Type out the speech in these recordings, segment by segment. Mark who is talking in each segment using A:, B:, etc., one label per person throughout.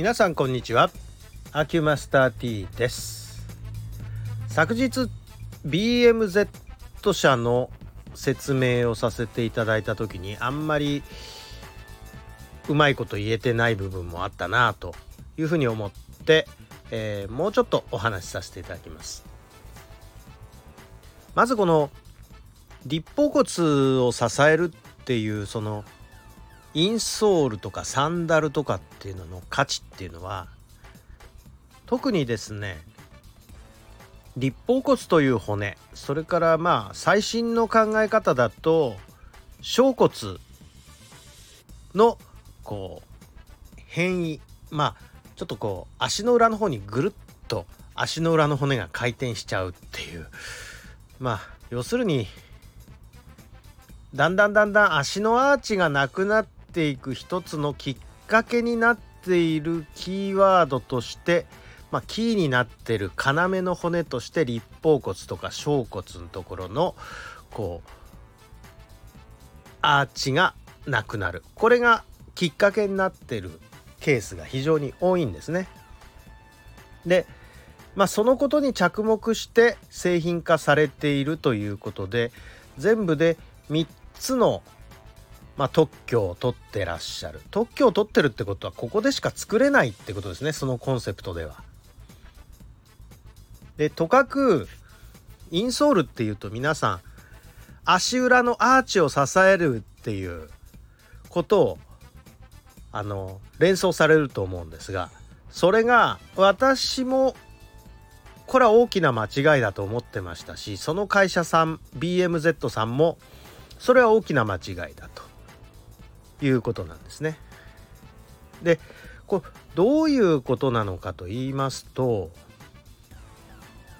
A: 皆さんこんにちは。アキュマスター T です。昨日 BMZ 社の説明をさせていただいた時にあんまりうまいこと言えてない部分もあったなというふうに思って、えー、もうちょっとお話しさせていただきます。まずこの立方骨を支えるっていうそのインソールとかサンダルとかっていうのの価値っていうのは特にですね立方骨という骨それからまあ最新の考え方だと小骨のこう変異まあちょっとこう足の裏の方にぐるっと足の裏の骨が回転しちゃうっていう。まあ要するにだんだんだんだん足のアーチがなくなってていく一つのきっかけになっているキーワードとしてまあ、キーになってる要の骨として立方骨とか小骨のところのこうアーチがなくなるこれがきっかけになってるケースが非常に多いんですね。でまあそのことに着目して製品化されているということで全部で3つの、まあ、特許を取ってらっしゃる特許を取ってるってことはここでしか作れないってことですねそのコンセプトでは。でとかくインソールっていうと皆さん足裏のアーチを支えるっていうことをあの連想されると思うんですがそれが私もこれは大きな間違いだと思ってましたしその会社さん BMZ さんもそれは大きな間違いだということなんですね。でこれどういうことなのかと言いますと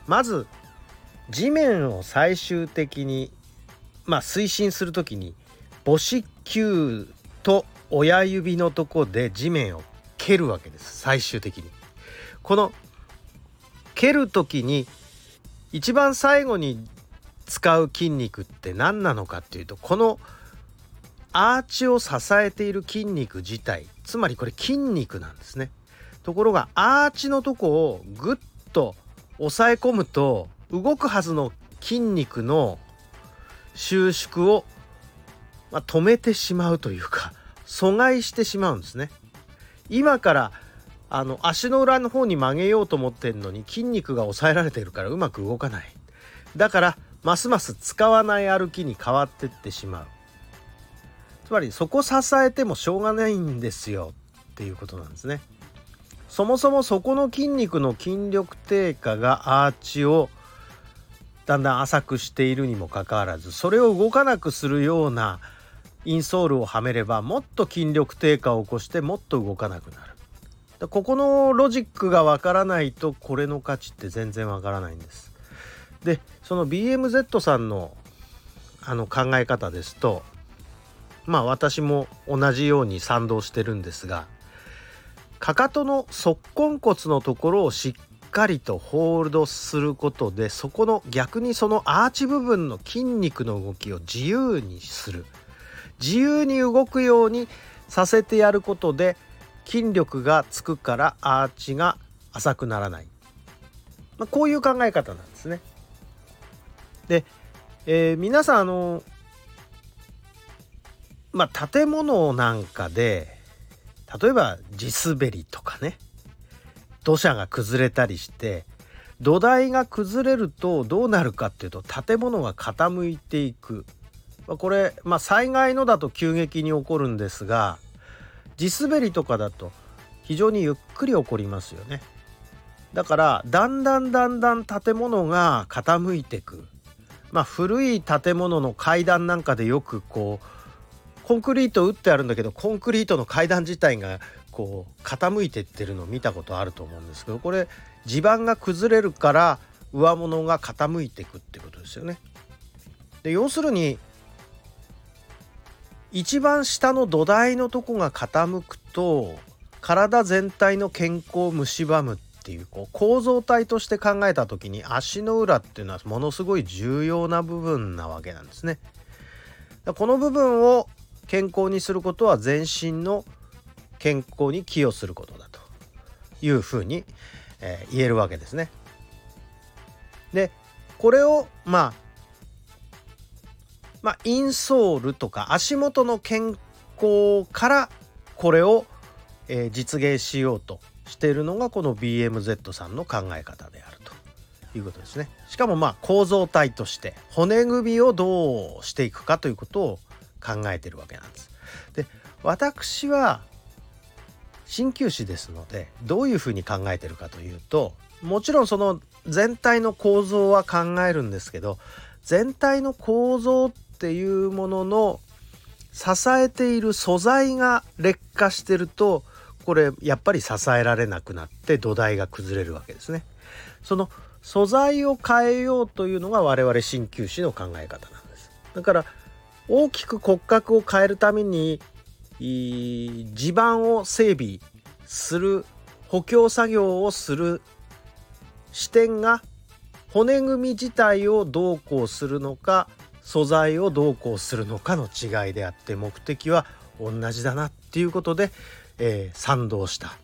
A: まず地面を最終的にまあ推進する時に母子球と親指のとこで地面を蹴るわけです最終的に。この蹴る時に一番最後に使う筋肉って何なのかっていうとこのアーチを支えている筋肉自体つまりこれ筋肉なんですね。ところがアーチのとこをグッと抑え込むと動くはずの筋肉の収縮を、まあ、止めてしまうというか阻害してしまうんですね。今からあの足の裏の方に曲げようと思ってんのに筋肉が抑えられてるからうまく動かない。だからますます使わない歩きに変わってってしまう。つまりそこ支えてもしょうがないんですよっていうことなんですね。そもそもそこの筋肉の筋力低下がアーチをだんだん浅くしているにもかかわらずそれを動かなくするようなインソールをはめればもっと筋力低下を起こしてもっと動かなくなるここのロジックがわからないとこれの価値って全然わからないんですでその BMZ さんのあの考え方ですとまあ私も同じように賛同してるんですがかかとの側根骨のところをしっかりとホールドすることでそこの逆にそのアーチ部分の筋肉の動きを自由にする自由に動くようにさせてやることで筋力がつくからアーチが浅くならない、まあ、こういう考え方なんですね。で、えー、皆さんあのまあ建物なんかで例えば地滑りとかね。土砂が崩れたりして土台が崩れるとどうなるかっていうと建物が傾いていく。まあこれ、まあ、災害のだと急激に起こるんですが地滑りとかだと非常にゆっくり起こりますよね。だからだんだんだんだん建物が傾いていく。まあ古い建物の階段なんかでよくこうコンクリート打ってあるんだけどコンクリートの階段自体がこう傾いてってるのを見たことあると思うんですけどこれ地盤が崩れるから上物が傾いてくってことですよね。で要するに一番下の土台のとこが傾くと体全体の健康を蝕むっていうこう構造体として考えた時に足の裏っていうのはものすごい重要な部分なわけなんですね。この部分を健康にすることは全身の健康に寄与することだというふうに、えー、言えるわけですね。でこれをまあまあインソールとか足元の健康からこれを、えー、実現しようとしているのがこの BMZ さんの考え方であるということですね。しかもまあ構造体として骨組みをどうしていくかということを考えてるわけなんです。で私は鍼灸師ですのでどういうふうに考えてるかというともちろんその全体の構造は考えるんですけど全体の構造っていうものの支えている素材が劣化してるとこれやっぱり支えられなくなって土台が崩れるわけですね。その素材を変えようというのが我々鍼灸師の考え方なんです。だから大きく骨格を変えるために地盤を整備する補強作業をする視点が骨組み自体をどうこうするのか素材をどうこうするのかの違いであって目的は同じだなっていうことで、えー、賛同した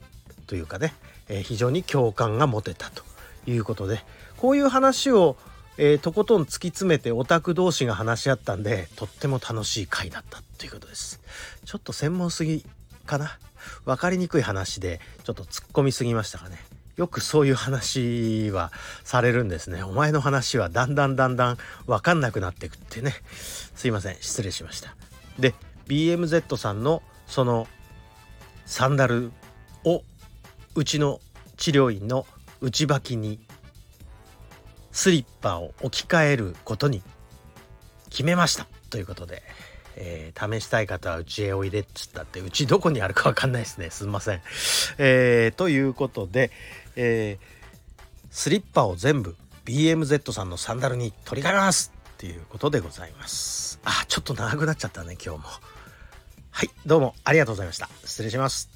A: というかね、えー、非常に共感が持てたということでこういう話を、えー、とことん突き詰めてオタク同士が話し合ったんでとっても楽しい回だったということです。ちょっと専門すぎかな。分かりにくい話でちょっと突っ込みすぎましたかね。よくそういう話はされるんですね。お前の話はだんだんだんだん分かんなくなってくってね。すいません。失礼しました。で BMZ さんのそのサンダルをうちの治療院の内履きにスリッパを置き換えることに決めましたということで、えー、試したい方はうちへおいでっつったってうちどこにあるか分かんないですねすんません。えー、ということで、えー、スリッパを全部 BMZ さんのサンダルに取り替えますっていうことでございます。あちょっと長くなっちゃったね今日も。はいどうもありがとうございました。失礼します。